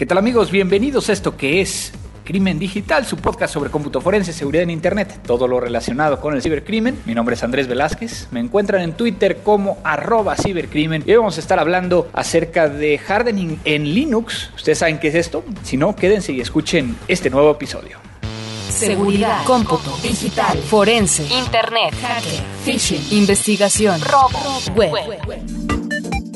¿Qué tal amigos? Bienvenidos a esto que es Crimen Digital, su podcast sobre cómputo forense, seguridad en Internet, todo lo relacionado con el cibercrimen. Mi nombre es Andrés Velázquez, me encuentran en Twitter como arroba cibercrimen y hoy vamos a estar hablando acerca de hardening en Linux. ¿Ustedes saben qué es esto? Si no, quédense y escuchen este nuevo episodio. Seguridad, cómputo, digital, forense, internet, hacker, phishing, investigación, robo, web.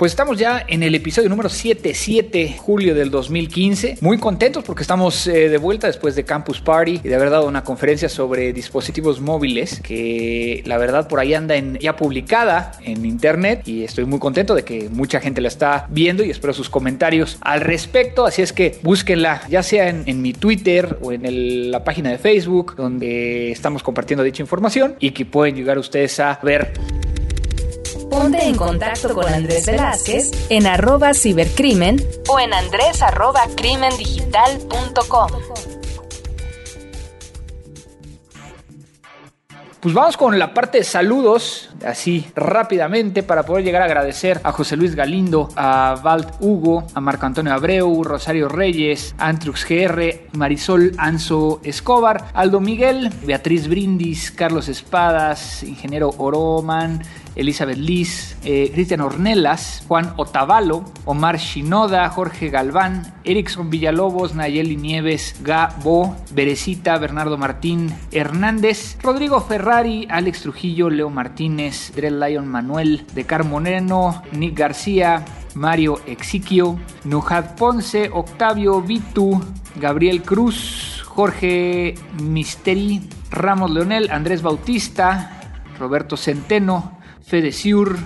Pues estamos ya en el episodio número 77, julio del 2015. Muy contentos porque estamos eh, de vuelta después de Campus Party y de haber dado una conferencia sobre dispositivos móviles que la verdad por ahí anda en, ya publicada en internet y estoy muy contento de que mucha gente la está viendo y espero sus comentarios al respecto. Así es que búsquenla ya sea en, mi Twitter o en la página de Facebook donde estamos compartiendo dicha información y que pueden llegar ustedes a ver Ponte en contacto con Andrés Velázquez en arroba cibercrimen o en andrés arroba crimendigital.com. Pues vamos con la parte de saludos, así rápidamente, para poder llegar a agradecer a José Luis Galindo, a Valt Hugo, a Marco Antonio Abreu, Rosario Reyes, Antrux GR, Marisol Anzo Escobar, Aldo Miguel, Beatriz Brindis, Carlos Espadas, Ingeniero Oroman, Elizabeth Liz, eh, Cristian Ornelas, Juan Otavalo, Omar Shinoda, Jorge Galván, Erickson Villalobos, Nayeli Nieves, Gabo, Berecita, Bernardo Martín, Hernández, Rodrigo Ferrari, Alex Trujillo, Leo Martínez, Drell Lion Manuel, Decar Moreno, Nick García, Mario Exiquio, Nujad Ponce, Octavio Vitu, Gabriel Cruz, Jorge Misteri, Ramos Leonel, Andrés Bautista, Roberto Centeno, Fede Siur,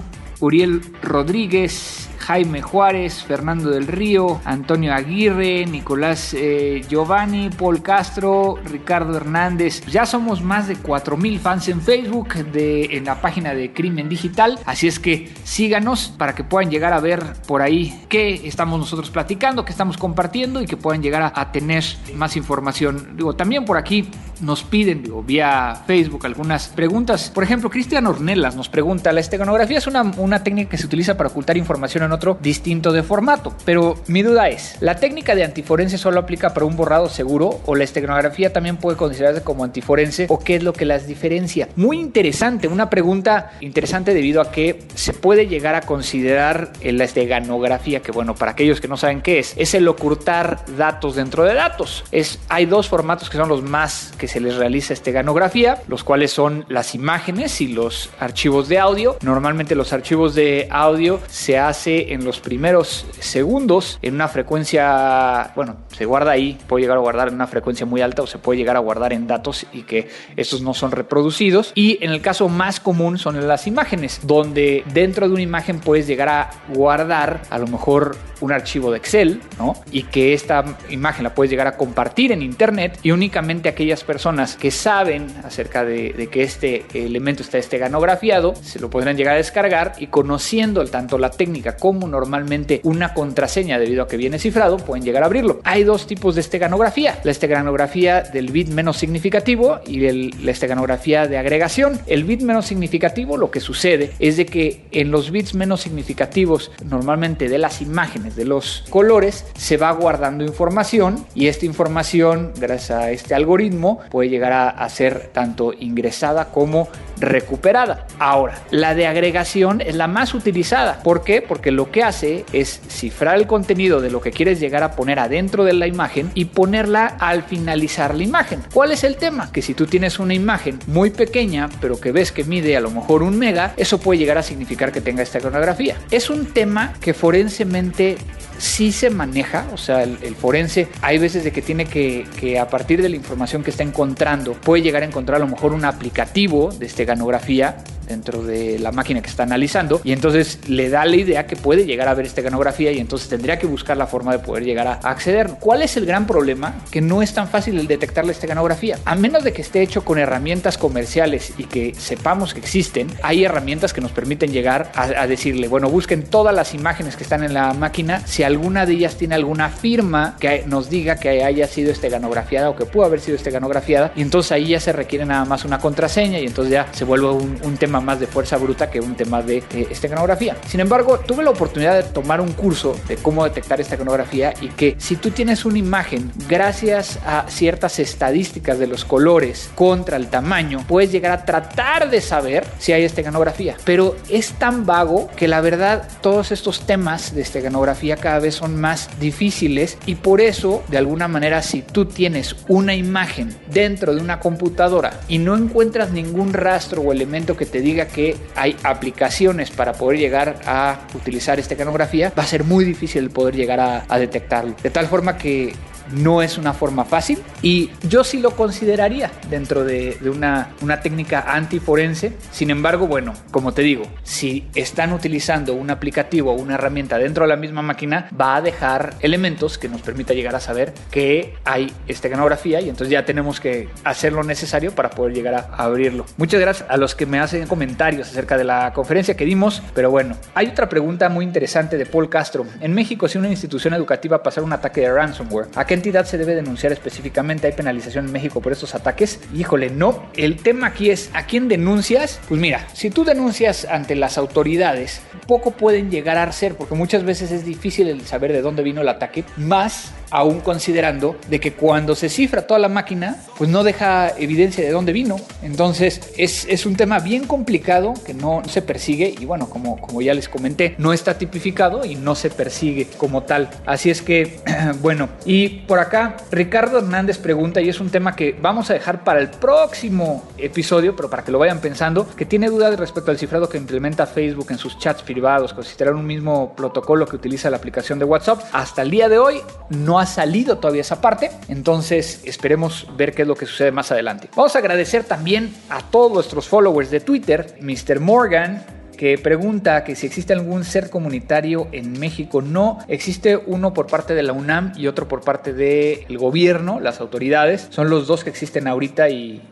Uriel Rodríguez, Jaime Juárez, Fernando del Río, Antonio Aguirre, Nicolás eh, Giovanni, Paul Castro, Ricardo Hernández. Ya somos más de 4.000 fans en Facebook, de, en la página de Crimen Digital. Así es que síganos para que puedan llegar a ver por ahí qué estamos nosotros platicando, qué estamos compartiendo y que puedan llegar a, tener más información. Digo, también por aquí nos piden, digo, vía Facebook algunas preguntas. Por ejemplo, Cristian Ornelas nos pregunta, ¿la esteganografía es una, una técnica que se utiliza para ocultar información en otro distinto de formato. Pero mi duda es, ¿la técnica de antiforense solo aplica para un borrado seguro o la esteganografía también puede considerarse como antiforense o qué es lo que las diferencia? Muy interesante, una pregunta interesante debido a que se puede llegar a considerar la esteganografía, que bueno, para aquellos que no saben qué es, es el ocultar datos dentro de datos. Es, hay dos formatos que son los más que se les realiza esteganografía, los cuales son las imágenes y los archivos de audio. Normalmente los archivos de audio se hace en los primeros segundos en una frecuencia, bueno, se guarda ahí, puede llegar a guardar en una frecuencia muy alta o se puede llegar a guardar en datos y que estos no son reproducidos. Y en el caso más común son las imágenes, donde dentro de una imagen puedes llegar a guardar a lo mejor un archivo de Excel, ¿no? Y que esta imagen la puedes llegar a compartir en Internet y únicamente aquellas personas que saben acerca de, que este elemento está esteganografado se lo podrán llegar a descargar y conociendo tanto la técnica como normalmente una contraseña debido a que viene cifrado, pueden llegar a abrirlo. Hay dos tipos de esteganografía, la esteganografía del bit menos significativo y la esteganografía de agregación. El bit menos significativo lo que sucede es de que en los bits menos significativos normalmente de las imágenes de los colores, se va guardando información y esta información, gracias a este algoritmo, puede llegar a, ser tanto ingresada como recuperada. Ahora, la de agregación es la más utilizada. ¿Por qué? Porque lo que hace es cifrar el contenido de lo que quieres llegar a poner adentro de la imagen y ponerla al finalizar la imagen. ¿Cuál es el tema? Que si tú tienes una imagen muy pequeña, pero que ves que mide a lo mejor un mega, eso puede llegar a significar que tenga esta iconografía. Es un tema que forensemente night. Sí se maneja, o sea, el, forense hay veces de que tiene que, que, a partir de la información que está encontrando, puede llegar a encontrar a lo mejor un aplicativo de esteganografía dentro de la máquina que está analizando y entonces le da la idea que puede llegar a ver esteganografía y entonces tendría que buscar la forma de poder llegar a acceder. ¿Cuál es el gran problema? Que no es tan fácil el detectar la esteganografía. A menos de que esté hecho con herramientas comerciales y que sepamos que existen, hay herramientas que nos permiten llegar a, decirle, bueno, busquen todas las imágenes que están en la máquina, si alguna de ellas tiene alguna firma que nos diga que haya sido esteganografiada o que pudo haber sido esteganografiada y entonces ahí ya se requiere nada más una contraseña y entonces ya se vuelve un, un tema más de fuerza bruta que un tema de eh, esteganografía. Sin embargo, tuve la oportunidad de tomar un curso de cómo detectar esteganografía y que si tú tienes una imagen, gracias a ciertas estadísticas de los colores contra el tamaño, puedes llegar a tratar de saber si hay esteganografía. Pero es tan vago que la verdad todos estos temas de esteganografía cada vez son más difíciles y por eso, de alguna manera, si tú tienes una imagen dentro de una computadora y no encuentras ningún rastro o elemento que te diga que hay aplicaciones para poder llegar a utilizar esteganografía, va a ser muy difícil poder llegar a, a detectarlo. De tal forma que no es una forma fácil y yo sí lo consideraría dentro de, una, una técnica antiforense. Sin embargo, bueno, como te digo, si están utilizando un aplicativo o una herramienta dentro de la misma máquina, va a dejar elementos que nos permita llegar a saber que hay esteganografía y entonces ya tenemos que hacer lo necesario para poder llegar a, a abrirlo. Muchas gracias a los que me hacen comentarios acerca de la conferencia que dimos, pero bueno, hay otra pregunta muy interesante de Paul Castro. En México, si una institución educativa pasara un ataque de ransomware, ¿a qué entidad se debe denunciar específicamente? ¿Hay penalización en México por estos ataques? Híjole, no. El tema aquí es, ¿a quién denuncias? Pues mira, si tú denuncias ante las autoridades, poco pueden llegar a ser, porque muchas veces es difícil el saber de dónde vino el ataque, más aún considerando de que cuando se cifra toda la máquina, pues no deja evidencia de dónde vino. Entonces es, es un tema bien complicado que no se persigue y bueno, como, como ya les comenté, no está tipificado y no se persigue como tal. Así es que, bueno, y por acá Ricardo Hernández pregunta, y es un tema que vamos a dejar para el próximo episodio, pero para que lo vayan pensando, que tiene dudas respecto al cifrado que implementa Facebook en sus chats privados, considerar un mismo protocolo que utiliza la aplicación de WhatsApp. Hasta el día de hoy no ha salido todavía esa parte, entonces esperemos ver qué es lo que sucede más adelante. Vamos a agradecer también a todos nuestros followers de Twitter, Mr. Morgan, que pregunta que si existe algún ser comunitario en México. No, existe uno por parte de la UNAM y otro por parte del gobierno, las autoridades. Son los dos que existen ahorita y,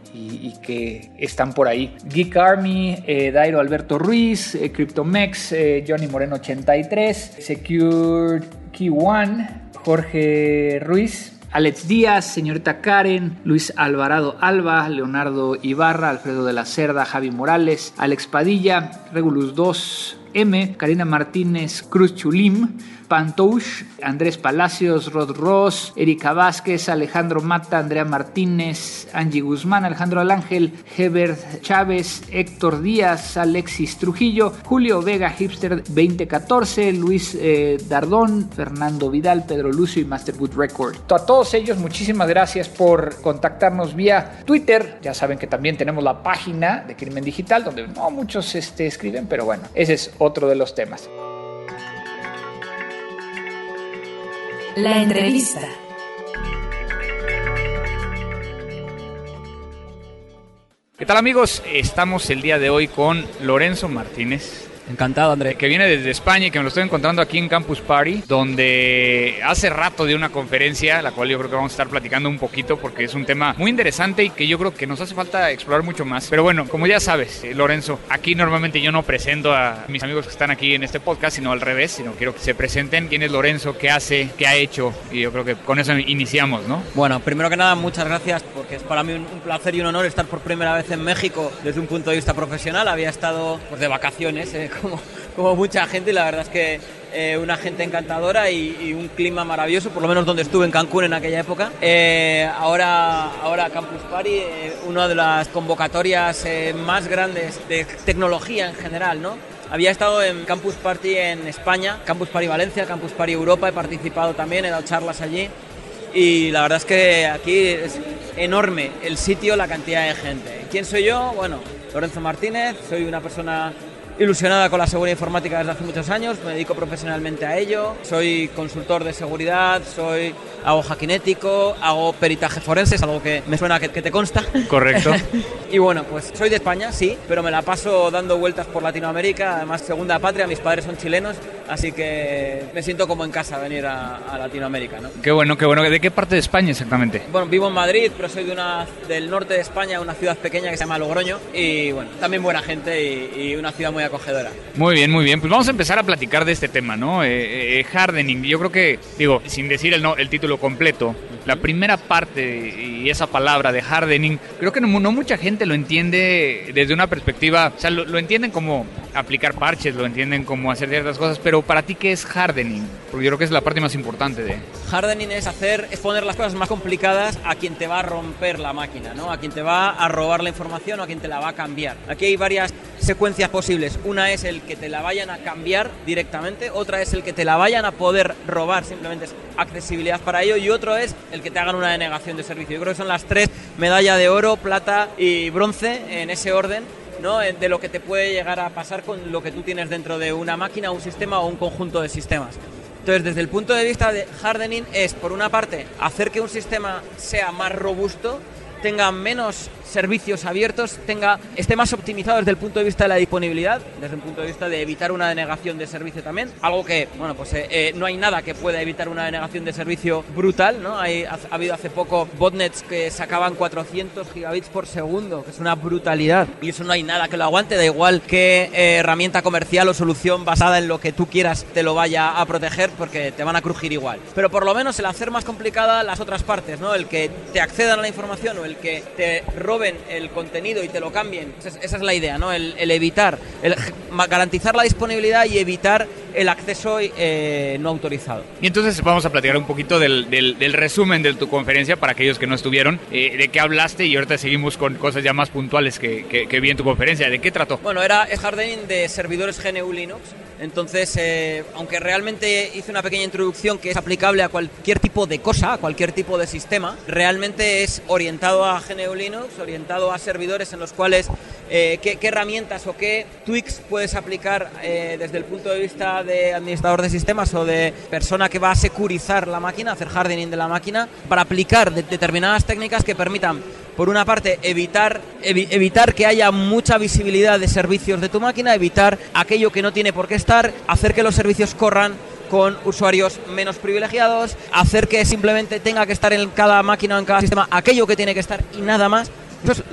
que están por ahí. Geek Army, eh, Dairo Alberto Ruiz, eh, Cryptomex, eh, Johnny Moreno 83, Secure Key One, Jorge Ruiz, Alex Díaz, señorita Karen, Luis Alvarado Alba, Leonardo Ibarra, Alfredo de la Cerda, Javi Morales, Alex Padilla, Regulus 2, M, Karina Martínez, Cruz Chulim, Pantouche, Andrés Palacios, Rod Ross, Erika Vázquez, Alejandro Mata, Andrea Martínez, Angie Guzmán, Alejandro Alángel, Hebert Chávez, Héctor Díaz, Alexis Trujillo, Julio Vega, Hipster 2014, Luis eh, Dardón, Fernando Vidal, Pedro Lucio y Masterwood Record. A todos ellos, muchísimas gracias por contactarnos vía Twitter. Ya saben que también tenemos la página de Crimen Digital, donde no muchos este, escriben, pero bueno, ese es otro de los temas. La entrevista. ¿Qué tal amigos? Estamos el día de hoy con Lorenzo Martínez. Encantado, André. Que viene desde España y que me lo estoy encontrando aquí en Campus Party, donde hace rato de una conferencia, la cual yo creo que vamos a estar platicando un poquito porque es un tema muy interesante y que yo creo que nos hace falta explorar mucho más. Pero bueno, como ya sabes, eh, Lorenzo, aquí normalmente yo no presento a mis amigos que están aquí en este podcast, sino al revés, sino quiero que se presenten. ¿Quién es Lorenzo? ¿Qué hace? ¿Qué ha hecho? Y yo creo que con eso iniciamos, ¿no? Bueno, primero que nada, muchas gracias porque es para mí un, un placer y un honor estar por primera vez en México desde un punto de vista profesional. Había estado pues, de vacaciones, eh, como, como mucha gente, la verdad es que eh, una gente encantadora y, un clima maravilloso, por lo menos donde estuve en Cancún en aquella época. Eh, ahora, ahora Campus Party, eh, una de las convocatorias más grandes de tecnología en general, ¿no? Había estado en Campus Party en España, Campus Party Valencia, Campus Party Europa, he participado también, he dado charlas allí y la verdad es que aquí es enorme el sitio, la cantidad de gente. ¿Quién soy yo? Bueno, Lorenzo Martínez, soy una persona ilusionada con la seguridad informática desde hace muchos años, me dedico profesionalmente a ello, soy consultor de seguridad, soy hago hackinético, hago peritaje forense, es algo que me suena que, que te consta. Correcto. y bueno, pues soy de España, sí, pero me la paso dando vueltas por Latinoamérica, además segunda patria, mis padres son chilenos, así que me siento como en casa venir a, Latinoamérica, ¿no? Qué bueno, qué bueno. ¿De qué parte de España exactamente? Bueno, vivo en Madrid, pero soy de una, del norte de España, una ciudad pequeña que se llama Logroño, y bueno, también buena gente y, una ciudad muy acogedora. Muy bien, muy bien. Pues vamos a empezar a platicar de este tema, ¿no? Eh, eh, hardening. Yo creo que, digo, sin decir el, no, el título completo, la primera parte y esa palabra de hardening, creo que no, mucha gente lo entiende desde una perspectiva, o sea, lo, entienden como aplicar parches, lo entienden como hacer ciertas cosas, pero para ti, ¿qué es hardening? Porque yo creo que es la parte más importante de... Hardening es hacer, es poner las cosas más complicadas a quien te va a romper la máquina, ¿no? A quien te va a robar la información o a quien te la va a cambiar. Aquí hay varias secuencias posibles. Una es el que te la vayan a cambiar directamente, otra es el que te la vayan a poder robar, simplemente es accesibilidad para ello, y otro es el que te hagan una denegación de servicio. Yo creo que son las tres, medalla de oro, plata y bronce, en ese orden, ¿no? de lo que te puede llegar a pasar con lo que tú tienes dentro de una máquina, un sistema o un conjunto de sistemas. Entonces, desde el punto de vista de hardening es, por una parte, hacer que un sistema sea más robusto, tenga menos servicios abiertos, tenga, esté más optimizado desde el punto de vista de la disponibilidad, desde el punto de vista de evitar una denegación de servicio también. Algo que, bueno, pues eh, eh, no hay nada que pueda evitar una denegación de servicio brutal, ¿no? Ha, habido hace poco botnets que sacaban 400 gigabits por segundo, que es una brutalidad. Y eso no hay nada que lo aguante, da igual qué eh, herramienta comercial o solución basada en lo que tú quieras te lo vaya a proteger, porque te van a crujir igual. Pero por lo menos el hacer más complicada las otras partes, ¿no? El que te accedan a la información o el que te robe el contenido y te lo cambien. Esa es, la idea, ¿no? El, evitar, el garantizar la disponibilidad y evitar el acceso eh, no autorizado. Y entonces vamos a platicar un poquito del, del, resumen de tu conferencia para aquellos que no estuvieron, eh, de qué hablaste y ahorita seguimos con cosas ya más puntuales que, que, vi en tu conferencia. ¿De qué trató? Bueno, era hardening de servidores GNU Linux. Entonces, eh, aunque realmente hice una pequeña introducción que es aplicable a cualquier tipo de cosa, a cualquier tipo de sistema, realmente es orientado a GNU Linux, orientado a servidores en los cuales qué, qué, herramientas o qué tweaks puedes aplicar desde el punto de vista de administrador de sistemas o de persona que va a securizar la máquina, hacer hardening de la máquina, para aplicar determinadas técnicas que permitan, por una parte, evitar, evitar que haya mucha visibilidad de servicios de tu máquina, evitar aquello que no tiene por qué estar, hacer que los servicios corran con usuarios menos privilegiados, hacer que simplemente tenga que estar en cada máquina o en cada sistema aquello que tiene que estar y nada más,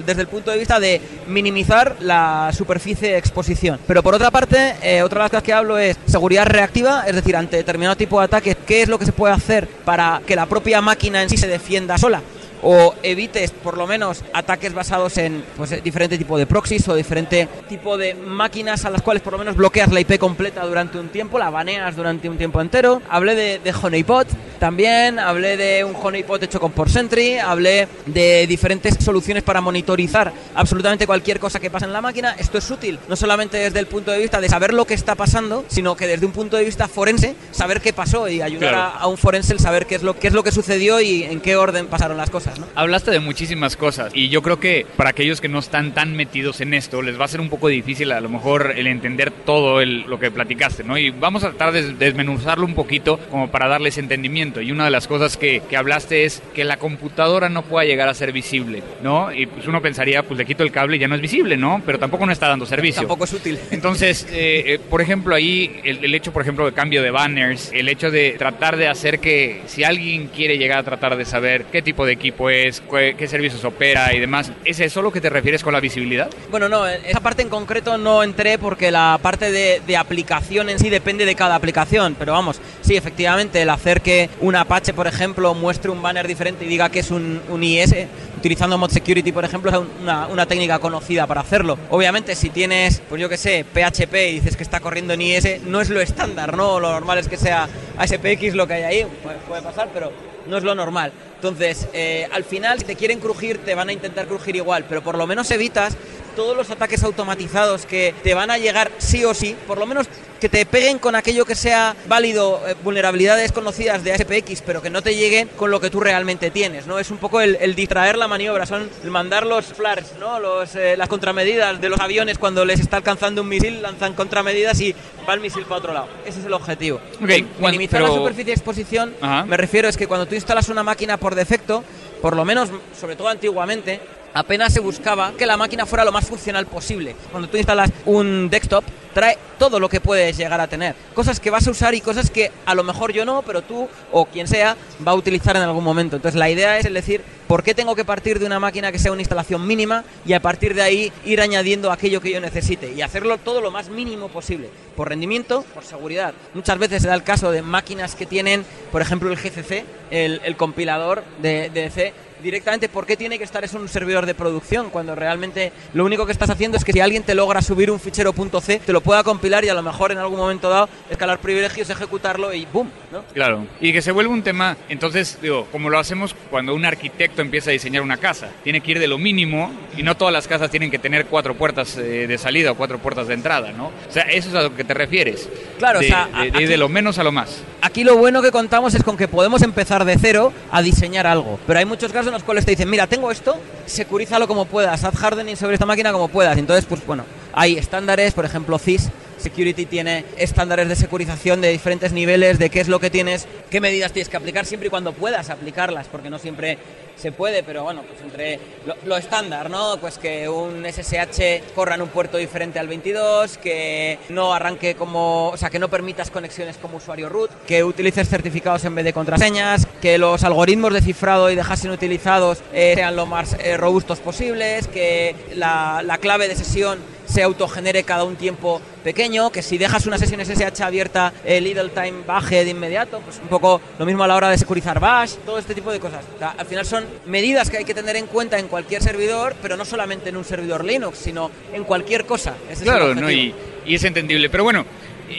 desde el punto de vista de minimizar la superficie de exposición. Pero por otra parte, eh, otra de las cosas que hablo es seguridad reactiva, es decir, ante determinado tipo de ataque, ¿qué es lo que se puede hacer para que la propia máquina en sí se defienda sola? O evites por lo menos ataques basados en pues, diferente tipo de proxies o diferente tipo de máquinas a las cuales por lo menos bloqueas la IP completa durante un tiempo, la baneas durante un tiempo entero. Hablé de, de Honeypot también, hablé de un Honeypot hecho con PortSentry, hablé de diferentes soluciones para monitorizar absolutamente cualquier cosa que pasa en la máquina. Esto es útil, no solamente desde el punto de vista de saber lo que está pasando, sino que desde un punto de vista forense, saber qué pasó y ayudar a, a, un forense el saber qué es, lo, qué es lo que sucedió y en qué orden pasaron las cosas. Hablaste de muchísimas cosas y yo creo que para aquellos que no están tan metidos en esto les va a ser un poco difícil a lo mejor el entender todo lo que platicaste, ¿no? Y vamos a tratar de desmenuzarlo un poquito como para darles entendimiento. Y una de las cosas que, que hablaste es que la computadora no pueda llegar a ser visible, ¿no? Y pues uno pensaría, pues le quito el cable y ya no es visible, ¿no? Pero tampoco no está dando servicio. Tampoco es útil. Entonces, eh, eh, por ejemplo, ahí el, el hecho, por ejemplo, de cambio de banners, el hecho de tratar de hacer que si alguien quiere llegar a tratar de saber qué tipo de equipo es, qué servicios opera y demás. ¿Es eso lo que te refieres con la visibilidad? Bueno, no, esa parte en concreto no entré porque la parte de, aplicación en sí depende de cada aplicación, pero vamos, sí, efectivamente, el hacer que un Apache, por ejemplo, muestre un banner diferente y diga que es un, IS, utilizando Mod Security, por ejemplo, es una, una, técnica conocida para hacerlo. Obviamente, si tienes, pues yo que sé, PHP y dices que está corriendo en IS, no es lo estándar, ¿no? Lo normal es que sea ASPX lo que hay ahí, puede pasar, pero no es lo normal. Entonces, eh, al final, si te quieren crujir, te van a intentar crujir igual, pero por lo menos evitas todos los ataques automatizados que te van a llegar sí o sí, por lo menos que te peguen con aquello que sea válido, eh, vulnerabilidades conocidas de SPX, pero que no te lleguen con lo que tú realmente tienes, ¿no? Es un poco el, distraer la maniobra, son el mandar los flares, ¿no? Los, eh, las contramedidas de los aviones cuando les está alcanzando un misil, lanzan contramedidas y va el misil para otro lado. Ese es el objetivo. Okay, Minimizar la superficie de exposición, me refiero es que cuando tú instalas una máquina por defecto, por lo menos, sobre todo antiguamente, apenas se buscaba que la máquina fuera lo más funcional posible. Cuando tú instalas un desktop, trae todo lo que puedes llegar a tener. Cosas que vas a usar y cosas que a lo mejor yo no, pero tú o quien sea va a utilizar en algún momento. Entonces la idea es decir, ¿por qué tengo que partir de una máquina que sea una instalación mínima y a partir de ahí ir añadiendo aquello que yo necesite y hacerlo todo lo más mínimo posible? Por rendimiento, por seguridad. Muchas veces se da el caso de máquinas que tienen, por ejemplo, el GCC, el, compilador de, de C, directamente por qué tiene que estar eso en un servidor de producción cuando realmente lo único que estás haciendo es que si alguien te logra subir un fichero .c te lo pueda compilar y a lo mejor en algún momento dado escalar privilegios, ejecutarlo y ¡boom! ¿no? Claro, y que se vuelve un tema, entonces digo, como lo hacemos cuando un arquitecto empieza a diseñar una casa, tiene que ir de lo mínimo y no todas las casas tienen que tener cuatro puertas eh, de salida o cuatro puertas de entrada, ¿no? O sea, eso es a lo que te refieres. Claro, de, o sea, de, de lo menos a lo más. Aquí lo bueno que contamos es con que podemos empezar de cero a diseñar algo, pero hay muchos casos en los cuales te dicen, mira, tengo esto, securízalo como puedas, haz hardening sobre esta máquina como puedas. Entonces, pues bueno, hay estándares, por ejemplo, CIS, Security tiene estándares de securización de diferentes niveles, de qué es lo que tienes, qué medidas tienes que aplicar siempre y cuando puedas aplicarlas, porque no siempre se puede, pero bueno, pues entre lo, estándar, ¿no? Pues que un SSH corra en un puerto diferente al 22, que no arranque como, o sea, que no permitas conexiones como usuario root, que utilices certificados en vez de contraseñas, que los algoritmos de cifrado y dejasen utilizados eh, sean lo más eh, robustos posibles, que la clave de sesión se autogenere cada un tiempo pequeño, que si dejas una sesión SSH abierta, el idle time baje de inmediato, pues un poco lo mismo a la hora de securizar bash, todo este tipo de cosas. al final son medidas que hay que tener en cuenta en cualquier servidor, pero no solamente en un servidor Linux, sino en cualquier cosa. claro, no, y, es entendible. Pero bueno,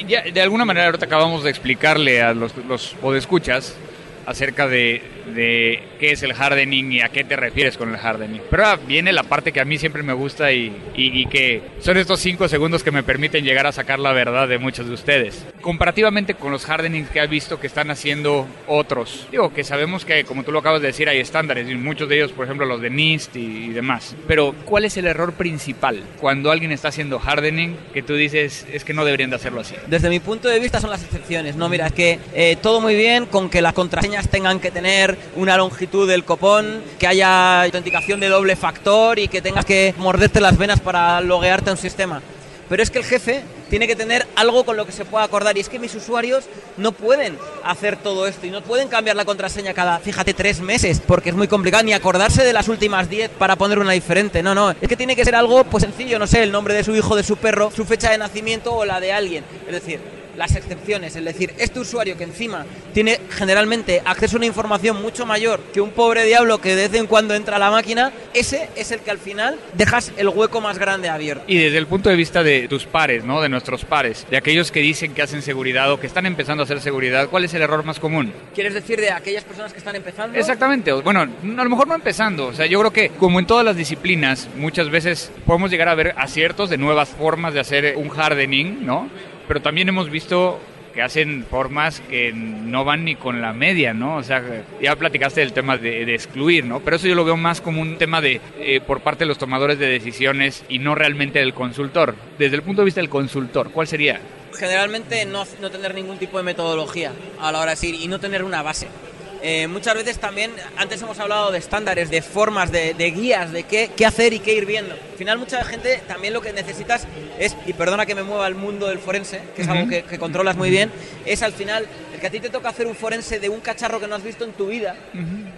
ya de alguna manera ahorita acabamos de explicarle a los, los podescuchas acerca de, de, qué es el hardening y a qué te refieres con el hardening. Pero ahora viene la parte que a mí siempre me gusta y, y, que son estos cinco segundos que me permiten llegar a sacar la verdad de muchos de ustedes. Comparativamente con los hardenings que has visto que están haciendo otros, digo que sabemos que, como tú lo acabas de decir, hay estándares y muchos de ellos, por ejemplo, los de NIST y, demás. Pero, ¿cuál es el error principal cuando alguien está haciendo hardening que tú dices es que no deberían de hacerlo así? Desde mi punto de vista son las excepciones. No, mira, es que eh, todo muy bien con que las tengan que tener una longitud del copón, que haya autenticación de doble factor y que tengas que morderte las venas para loguearte a un sistema. Pero es que el jefe tiene que tener algo con lo que se pueda acordar. Y es que mis usuarios no pueden hacer todo esto y no pueden cambiar la contraseña cada, fíjate, tres meses, porque es muy complicado ni acordarse de las últimas diez para poner una diferente. No, no. Es que tiene que ser algo pues sencillo, no sé, el nombre de su hijo, de su perro, su fecha de nacimiento o la de alguien. Es decir, las excepciones, es decir, este usuario que encima tiene generalmente acceso a una información mucho mayor que un pobre diablo que de vez en cuando entra a la máquina, ese es el que al final dejas el hueco más grande abierto. Y desde el punto de vista de tus pares, ¿no? De nuestros pares, de aquellos que dicen que hacen seguridad o que están empezando a hacer seguridad, ¿cuál es el error más común? ¿Quieres decir de aquellas personas que están empezando? Exactamente, bueno, a lo mejor no empezando, o sea, yo creo que como en todas las disciplinas, muchas veces podemos llegar a ver aciertos de nuevas formas de hacer un hardening, ¿no? Pero también hemos visto que hacen formas que no van ni con la media, ¿no? O sea, ya platicaste del tema de, excluir, ¿no? Pero eso yo lo veo más como un tema de eh, por parte de los tomadores de decisiones y no realmente del consultor. Desde el punto de vista del consultor, ¿cuál sería? Generalmente no, no tener ningún tipo de metodología a la hora de decir y no tener una base. Eh, muchas veces también, antes hemos hablado de estándares, de formas, de, guías, de qué, hacer y qué ir viendo. Al final mucha gente también lo que necesitas es, y perdona que me mueva el mundo del forense, que es algo que, controlas muy bien, es al final que a ti te toca hacer un forense de un cacharro que no has visto en tu vida.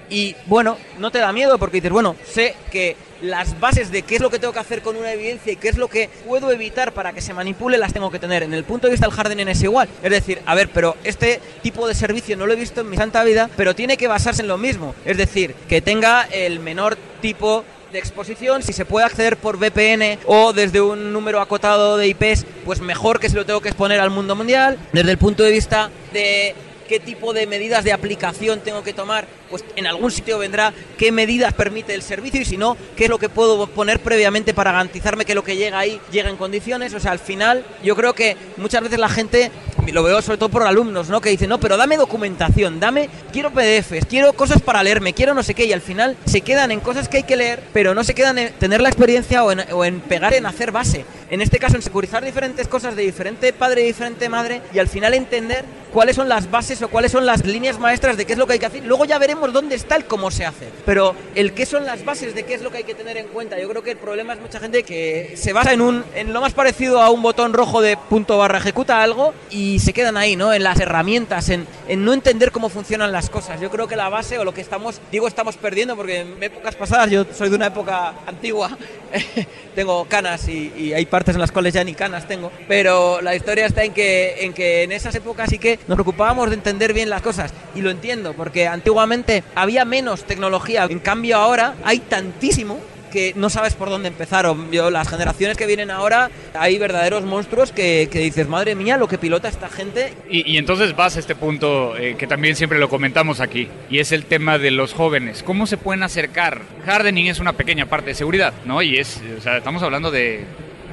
Y bueno, no te da miedo porque dices, bueno, sé que las bases de qué es lo que tengo que hacer con una evidencia y qué es lo que puedo evitar para que se manipule las tengo que tener. En el punto de vista del hardening es igual. Es decir, a ver, pero este tipo de servicio no lo he visto en mi santa vida, pero tiene que basarse en lo mismo. Es decir, que tenga el menor tipo de exposición, si se puede acceder por VPN o desde un número acotado de IPs, pues mejor que si lo tengo que exponer al mundo mundial. Desde el punto de vista de qué tipo de medidas de aplicación tengo que tomar, pues en algún sitio vendrá qué medidas permite el servicio y si no, qué es lo que puedo poner previamente para garantizarme que lo que llega ahí llega en condiciones. O sea, al final yo creo que muchas veces la gente lo veo sobre todo por alumnos, ¿no? Que dicen, no, pero dame documentación, dame, quiero PDFs, quiero cosas para leerme, quiero no sé qué, y al final se quedan en cosas que hay que leer, pero no se quedan en tener la experiencia o en, o en pegar en hacer base. En este caso, en securizar diferentes cosas de diferente padre y diferente madre, y al final entender cuáles son las bases o cuáles son las líneas maestras de qué es lo que hay que hacer. Luego ya veremos dónde está el cómo se hace. Pero el qué son las bases de qué es lo que hay que tener en cuenta. Yo creo que el problema es mucha gente que se basa en un en lo más parecido a un botón rojo de punto barra ejecuta algo y se quedan ahí, ¿no? En las herramientas, en, en no entender cómo funcionan las cosas. Yo creo que la base o lo que estamos, digo estamos perdiendo porque en épocas pasadas, yo soy de una época antigua, tengo canas y, y, hay partes en las cuales ya ni canas tengo, pero la historia está en que, en que en esas épocas sí que nos preocupábamos de entender bien las cosas y lo entiendo porque antiguamente había menos tecnología, en cambio ahora hay tantísimo que no sabes por dónde empezar. O yo, las generaciones que vienen ahora, hay verdaderos monstruos que, que dices, madre mía, lo que pilota esta gente. Y, y entonces vas a este punto eh, que también siempre lo comentamos aquí, y es el tema de los jóvenes. ¿Cómo se pueden acercar? Hardening es una pequeña parte de seguridad, ¿no? Y es, o sea, estamos hablando de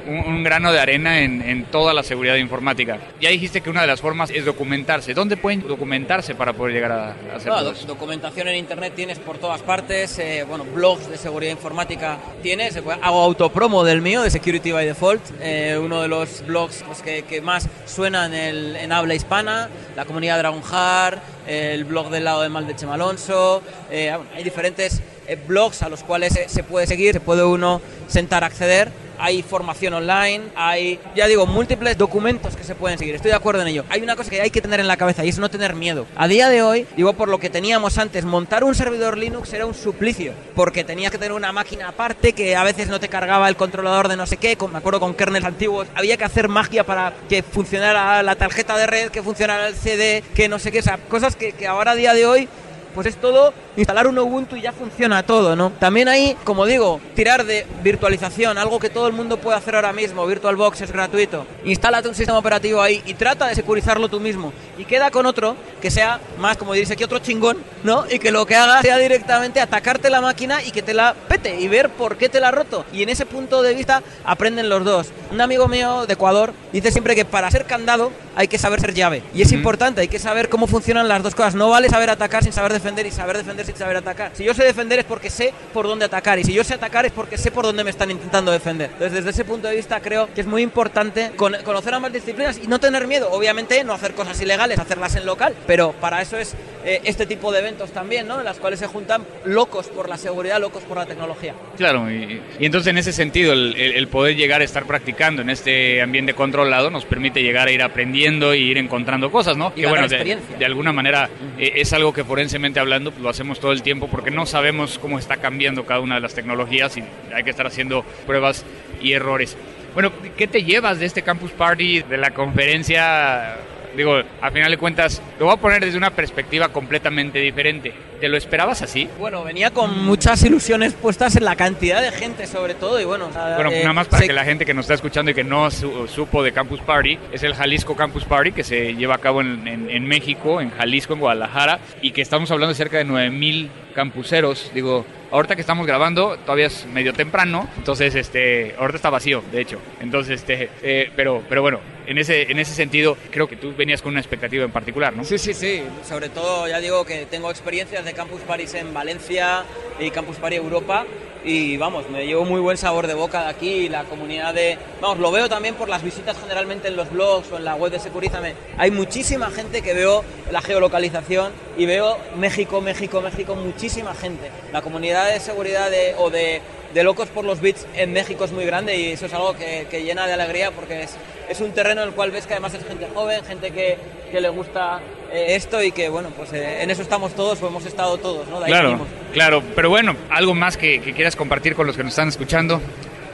un, un, grano de arena en, en, toda la seguridad informática. Ya dijiste que una de las formas es documentarse. ¿Dónde pueden documentarse para poder llegar a, a hacer no, Documentación en Internet tienes por todas partes. Eh, bueno, blogs de seguridad informática tienes. Hago autopromo del mío, de Security by Default. Eh, uno de los blogs pues, que, que, más suena en, el, en habla hispana. La comunidad Dragonheart, el blog del lado de Mal de Chema Alonso. Eh, hay diferentes blogs a los cuales se, puede seguir, se puede uno sentar a acceder hay formación online, hay, ya digo, múltiples documentos que se pueden seguir. Estoy de acuerdo en ello. Hay una cosa que hay que tener en la cabeza y es no tener miedo. A día de hoy, digo por lo que teníamos antes, montar un servidor Linux era un suplicio, porque tenías que tener una máquina aparte que a veces no te cargaba el controlador de no sé qué, con, me acuerdo con kernels antiguos, había que hacer magia para que funcionara la tarjeta de red, que funcionara el CD, que no sé qué, cosas que, que ahora a día de hoy pues es todo instalar un Ubuntu y ya funciona todo, ¿no? También ahí, como digo, tirar de virtualización, algo que todo el mundo puede hacer ahora mismo, VirtualBox es gratuito. Instálate un sistema operativo ahí y trata de securizarlo tú mismo. Y queda con otro que sea más, como dice aquí, otro chingón, ¿no? Y que lo que haga sea directamente atacarte la máquina y que te la pete y ver por qué te la ha roto. Y en ese punto de vista aprenden los dos. Un amigo mío de Ecuador dice siempre que para ser candado hay que saber ser llave. Y es uh -huh. importante, hay que saber cómo funcionan las dos cosas. No vale saber atacar sin saber defender y saber defender sin saber atacar. Si yo sé defender es porque sé por dónde atacar y si yo sé atacar es porque sé por dónde me están intentando defender. Entonces, desde ese punto de vista creo que es muy importante con conocer ambas disciplinas y no tener miedo. Obviamente no hacer cosas ilegales, hacerlas en local, pero para eso es eh, este tipo de eventos también, ¿no? En las cuales se juntan locos por la seguridad, locos por la tecnología. Claro, y, y entonces en ese sentido el, el, poder llegar a estar practicando en este ambiente controlado nos permite llegar a ir aprendiendo y ir encontrando cosas, ¿no? Y que bueno, de, de, alguna manera eh, es algo que forensemente hablando lo hacemos todo el tiempo porque no sabemos cómo está cambiando cada una de las tecnologías y hay que estar haciendo pruebas y errores. Bueno, ¿qué te llevas de este Campus Party, de la conferencia? Digo, a final de cuentas, lo voy a poner desde una perspectiva completamente diferente. ¿Te lo esperabas así? Bueno, venía con muchas ilusiones puestas en la cantidad de gente, sobre todo, y bueno... Bueno, eh, nada más para se... que la gente que nos está escuchando y que no su, supo de Campus Party, es el Jalisco Campus Party que se lleva a cabo en, en, en México, en Jalisco, en Guadalajara, y que estamos hablando de cerca de 9000 campuseros, digo, ahorita que estamos grabando todavía es medio temprano, entonces este, ahorita está vacío, de hecho, entonces este, eh, pero, pero bueno, en ese, en ese sentido creo que tú venías con una expectativa en particular, ¿no? Sí, sí, sí, sobre todo ya digo que tengo experiencias de Campus Paris en Valencia y Campus Paris Europa y vamos, me llevo muy buen sabor de boca de aquí, la comunidad de... Vamos, lo veo también por las visitas generalmente en los blogs o en la web de Securízame. Hay muchísima gente que veo la geolocalización y veo México, México, México, muchísima gente. La comunidad de seguridad de, o de, de locos por los bits en México es muy grande y eso es algo que, que llena de alegría porque es, es un terreno en el cual ves que además es gente joven, gente que, que le gusta eh, esto y que, bueno, pues eh, en eso estamos todos o hemos estado todos, ¿no? De ahí claro, claro, pero bueno, algo más que, que, quieras compartir con los que nos están escuchando.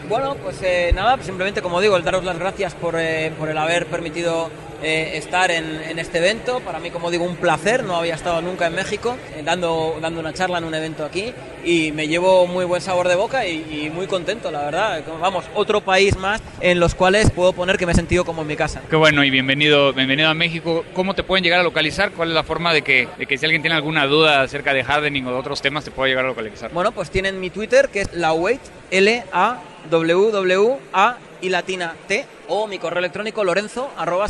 Bueno, pues eh, nada, simplemente como digo, el daros las gracias por, eh, por el haber permitido eh, estar en, este evento. Para mí, como digo, un placer. No había estado nunca en México eh, dando, dando una charla en un evento aquí y me llevo muy buen sabor de boca y, muy contento, la verdad. Vamos, otro país más en los cuales puedo poner que me he sentido como en mi casa. Qué bueno y bienvenido, bienvenido a México. ¿Cómo te pueden llegar a localizar? ¿Cuál es la forma de que, de que si alguien tiene alguna duda acerca de hardening o de otros temas te pueda llegar a localizar? Bueno, pues tienen mi Twitter que es lawait, L-A-W-W-A y latina T o mi correo electrónico lorenzo arroba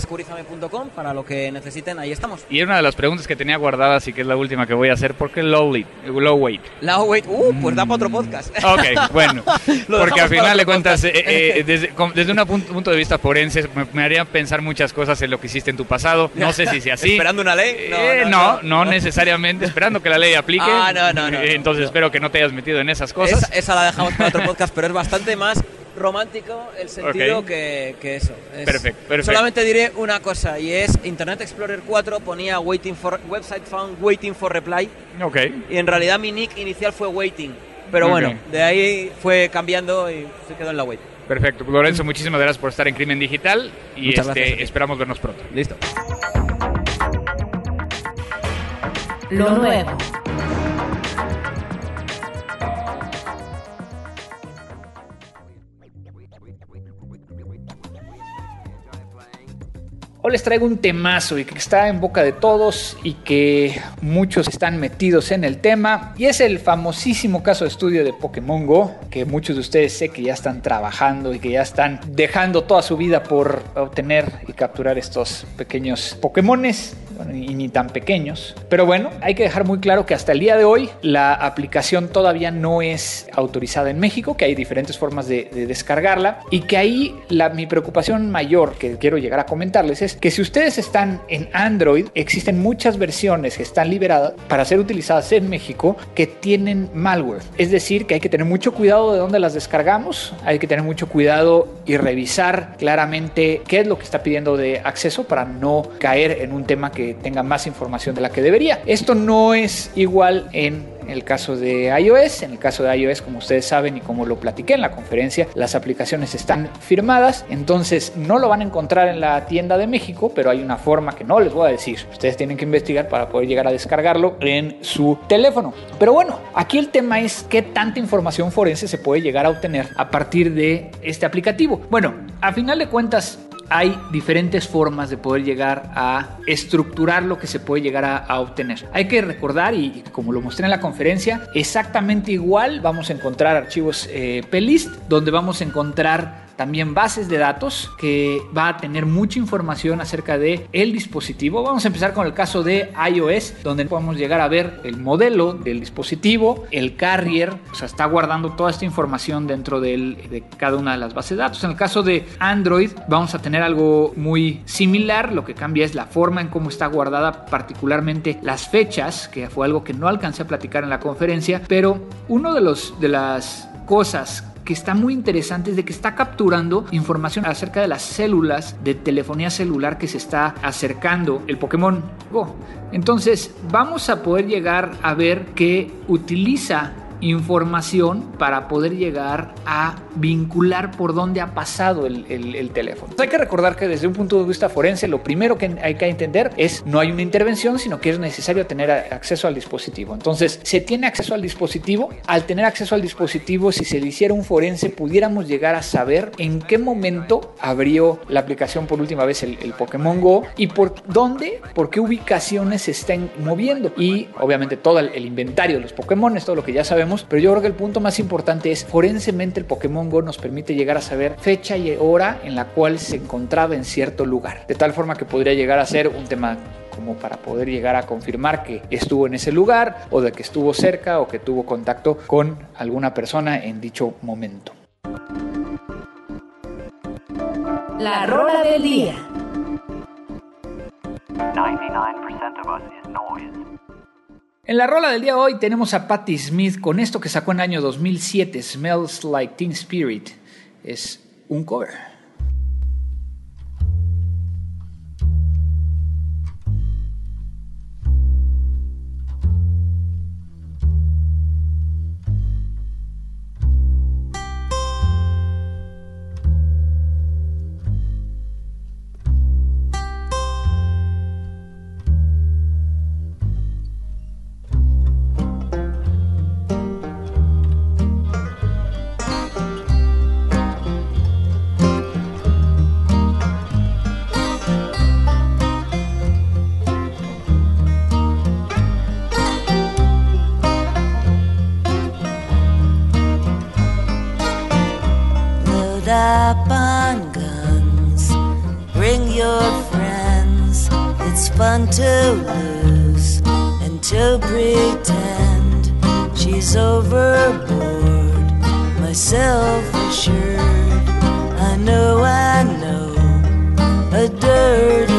para lo que necesiten, ahí estamos. Y una de las preguntas que tenía guardadas y que es la última que voy a hacer, ¿por qué low, low weight? Low weight, uh, pues da para otro podcast. Ok, bueno, porque al final de cuentas, eh, eh, desde, desde un punto, de vista forense, me, haría pensar muchas cosas en lo que hiciste en tu pasado, no sé si sea así. ¿Esperando una ley? Eh, no, no, necesariamente, esperando que la ley aplique. Ah, no, no, no. Entonces espero que no te hayas metido en esas cosas. Esa, esa la dejamos para otro podcast, pero es bastante más romántico el sentido que, eso. perfecto, Solamente diré una cosa y es Internet Explorer 4 ponía waiting for website found waiting for reply. Ok. Y en realidad mi nick inicial fue waiting. Pero bueno, de ahí fue cambiando y se quedó en la wait. Perfecto. Lorenzo, muchísimas gracias por estar en Crimen Digital y este, esperamos vernos pronto. Listo. Lo nuevo. Hoy les traigo un temazo y que está en boca de todos y que muchos están metidos en el tema. Y es el famosísimo caso de estudio de Pokémon Go, que muchos de ustedes sé que ya están trabajando y que ya están dejando toda su vida por obtener y capturar estos pequeños Pokémones y ni tan pequeños. Pero bueno, hay que dejar muy claro que hasta el día de hoy la aplicación todavía no es autorizada en México, que hay diferentes formas de, descargarla y que ahí la, mi preocupación mayor que quiero llegar a comentarles es que si ustedes están en Android, existen muchas versiones que están liberadas para ser utilizadas en México que tienen malware. Es decir, que hay que tener mucho cuidado de dónde las descargamos, hay que tener mucho cuidado y revisar claramente qué es lo que está pidiendo de acceso para no caer en un tema que tenga más información de la que debería. Esto no es igual en el caso de iOS. En el caso de iOS, como ustedes saben y como lo platiqué en la conferencia, las aplicaciones están firmadas, entonces no lo van a encontrar en la tienda de México, pero hay una forma que no les voy a decir. Ustedes tienen que investigar para poder llegar a descargarlo en su teléfono. Pero bueno, aquí el tema es qué tanta información forense se puede llegar a obtener a partir de este aplicativo. Bueno, a final de cuentas, hay diferentes formas de poder llegar a estructurar lo que se puede llegar a, obtener. Hay que recordar, y como lo mostré en la conferencia, exactamente igual vamos a encontrar archivos eh, donde vamos a encontrar también bases de datos que va a tener mucha información acerca de el dispositivo. Vamos a empezar con el caso de iOS, donde podemos llegar a ver el modelo del dispositivo, el carrier, o sea, está guardando toda esta información dentro de cada una de las bases de datos. En el caso de Android, vamos a tener algo muy similar, lo que cambia es la forma en cómo está guardada, particularmente las fechas, que fue algo que no alcancé a platicar en la conferencia, pero uno de los de las cosas que está muy interesante es de que está capturando información acerca de las células de telefonía celular que se está acercando el Pokémon Go. Entonces vamos a poder llegar a ver que utiliza información para poder llegar a vincular por dónde ha pasado el, teléfono. Hay que recordar que desde un punto de vista forense lo primero que hay que entender es no hay una intervención, sino que es necesario tener acceso al dispositivo. Entonces, se tiene acceso al dispositivo. Al tener acceso al dispositivo, si se le hiciera un forense, pudiéramos llegar a saber en qué momento abrió la aplicación por última vez el, Pokémon Go y por dónde, por qué ubicaciones se estén moviendo. Y obviamente todo el, el inventario de los Pokémon, todo lo que ya sabemos, pero yo creo que el punto más importante es forensemente el Pokémon nos permite llegar a saber fecha y hora en la cual se encontraba en cierto lugar. De tal forma que podría llegar a ser un tema como para poder llegar a confirmar que estuvo en ese lugar o de que estuvo cerca o que tuvo contacto con alguna persona en dicho momento. La rola del día. 99% of us is noise. En la rola del día de hoy tenemos a Patti Smith con esto que sacó en el año 2007, Smells Like Teen Spirit. Es un cover. Overboard. Myself assured, I know, I know, a dirty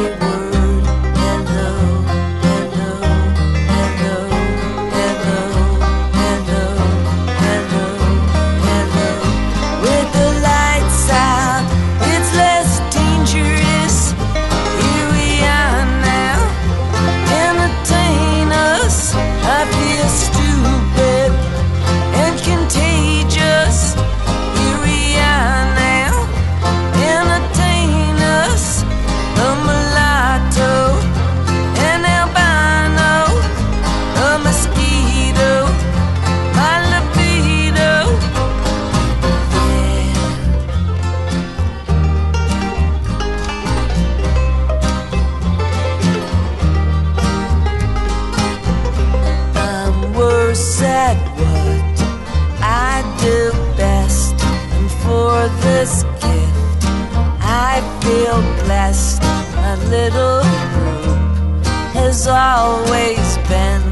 has always been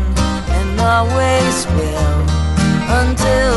and always will until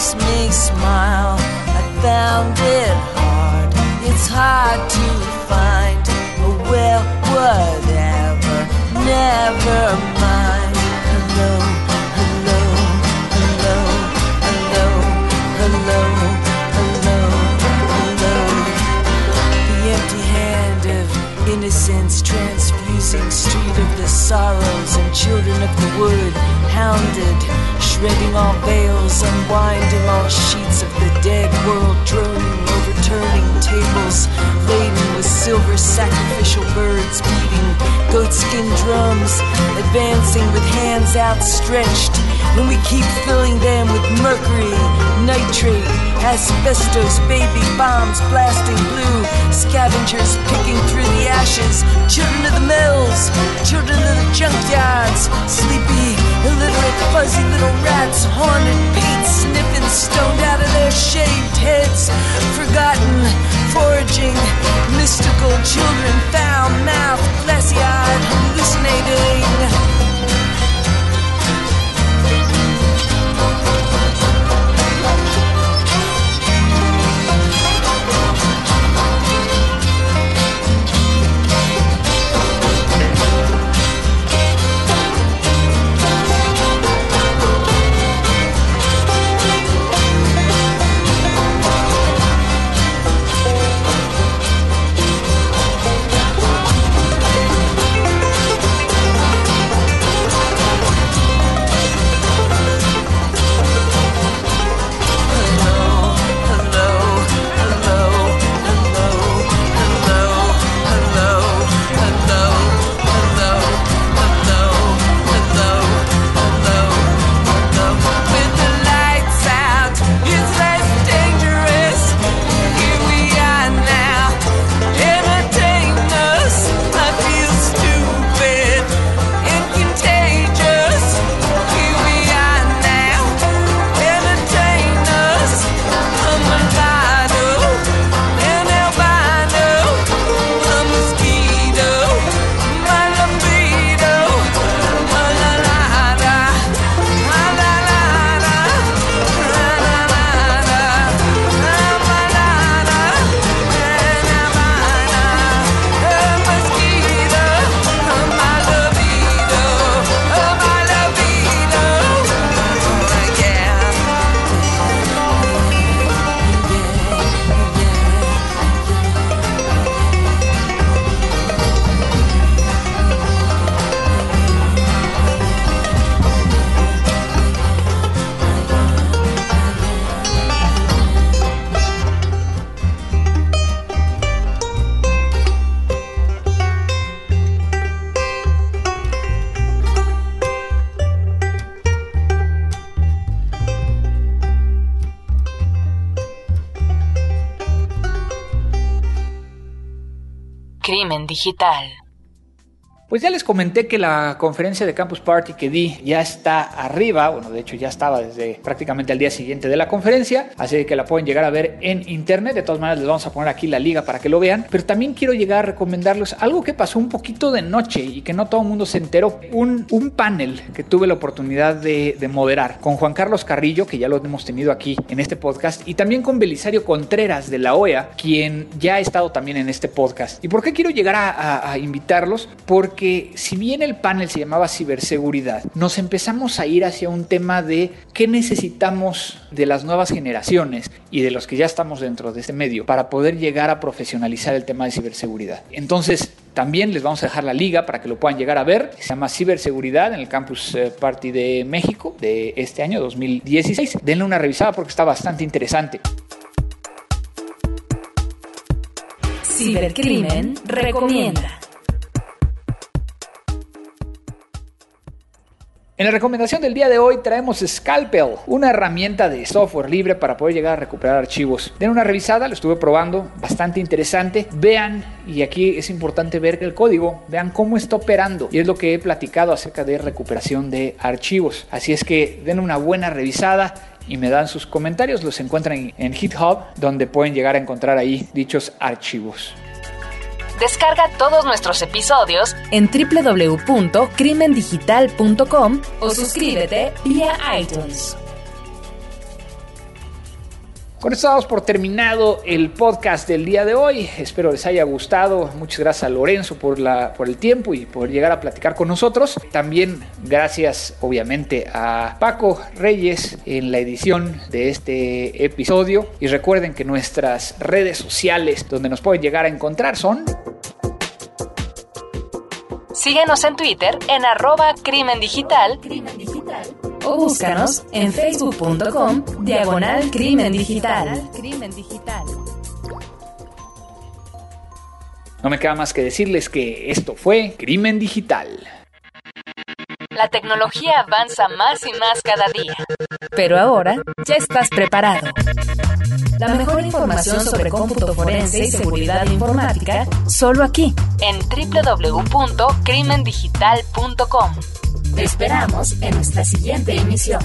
makes me smile. I found it hard. It's hard to find a well, whatever. Never mind. Hello, hello, hello, hello, hello, hello, hello. The empty hand of innocence transfusing street of the sorrows and children of the wood hounded shredding our veils, unwinding our sheets of the dead world, droning, overturning tables laden with silver sacrificial birds beating goatskin drums, advancing with hands outstretched when we keep filling them with mercury, nitrate, asbestos, baby bombs blasting blue, scavengers picking through the ashes, children of the mills, children of the junkyards, sleepy, illiterate, fuzzy little rats, haunted, paint sniffing, stoned out of their shaved heads, forgotten, foraging, mystical children, foul mouth, glassy eyed, hallucinating. Digital. Pues ya les comenté que la conferencia de Campus Party que di ya está arriba, bueno, de hecho ya estaba desde prácticamente el día siguiente de la conferencia, así que la pueden llegar a ver en internet, de todas maneras les vamos a poner aquí la liga para que lo vean, pero también quiero llegar a recomendarles algo que pasó un poquito de noche y que no todo el mundo se enteró, un, panel que tuve la oportunidad de, de moderar con Juan Carlos Carrillo, que ya lo hemos tenido aquí en este podcast, y también con Belisario Contreras de la OEA, quien ya ha estado también en este podcast. ¿Y por qué quiero llegar a invitarlos? Porque si bien el panel se llamaba ciberseguridad, nos empezamos a ir hacia un tema de qué necesitamos de las nuevas generaciones y de los que ya estamos dentro de este medio para poder llegar a profesionalizar el tema de ciberseguridad. Entonces, también les vamos a dejar la liga para que lo puedan llegar a ver. Se llama Ciberseguridad en el Campus eh, Party de México de este año 2016. Denle una revisada porque está bastante interesante. Cibercrimen recomienda. En la recomendación del día de hoy traemos Scalpel, una herramienta de software libre para poder llegar a recuperar archivos. Den una revisada, lo estuve probando, bastante interesante. Vean, y aquí es importante ver el código, vean cómo está operando. Y es lo que he platicado acerca de recuperación de archivos. Así es que den una buena revisada y me dan sus comentarios. Los encuentran en GitHub, donde pueden llegar a encontrar ahí dichos archivos. Descarga todos nuestros episodios en www.crimendigital.com o suscríbete vía iTunes. Con esto damos por terminado el podcast del día de hoy. Espero les haya gustado. Muchas gracias a Lorenzo por, la, por el tiempo y por llegar a platicar con nosotros. También gracias obviamente a Paco Reyes en la edición de este episodio. Y recuerden que nuestras redes sociales donde nos pueden llegar a encontrar son... Síguenos en Twitter en arroba crimen digital, crimen digital o búscanos en facebook.com diagonal crimen digital. No me queda más que decirles que esto fue Crimen Digital. La tecnología avanza más y más cada día. Pero ahora ya estás preparado. La mejor información sobre cómputo forense y seguridad informática solo aquí en www.crimendigital.com. Esperamos en nuestra siguiente emisión.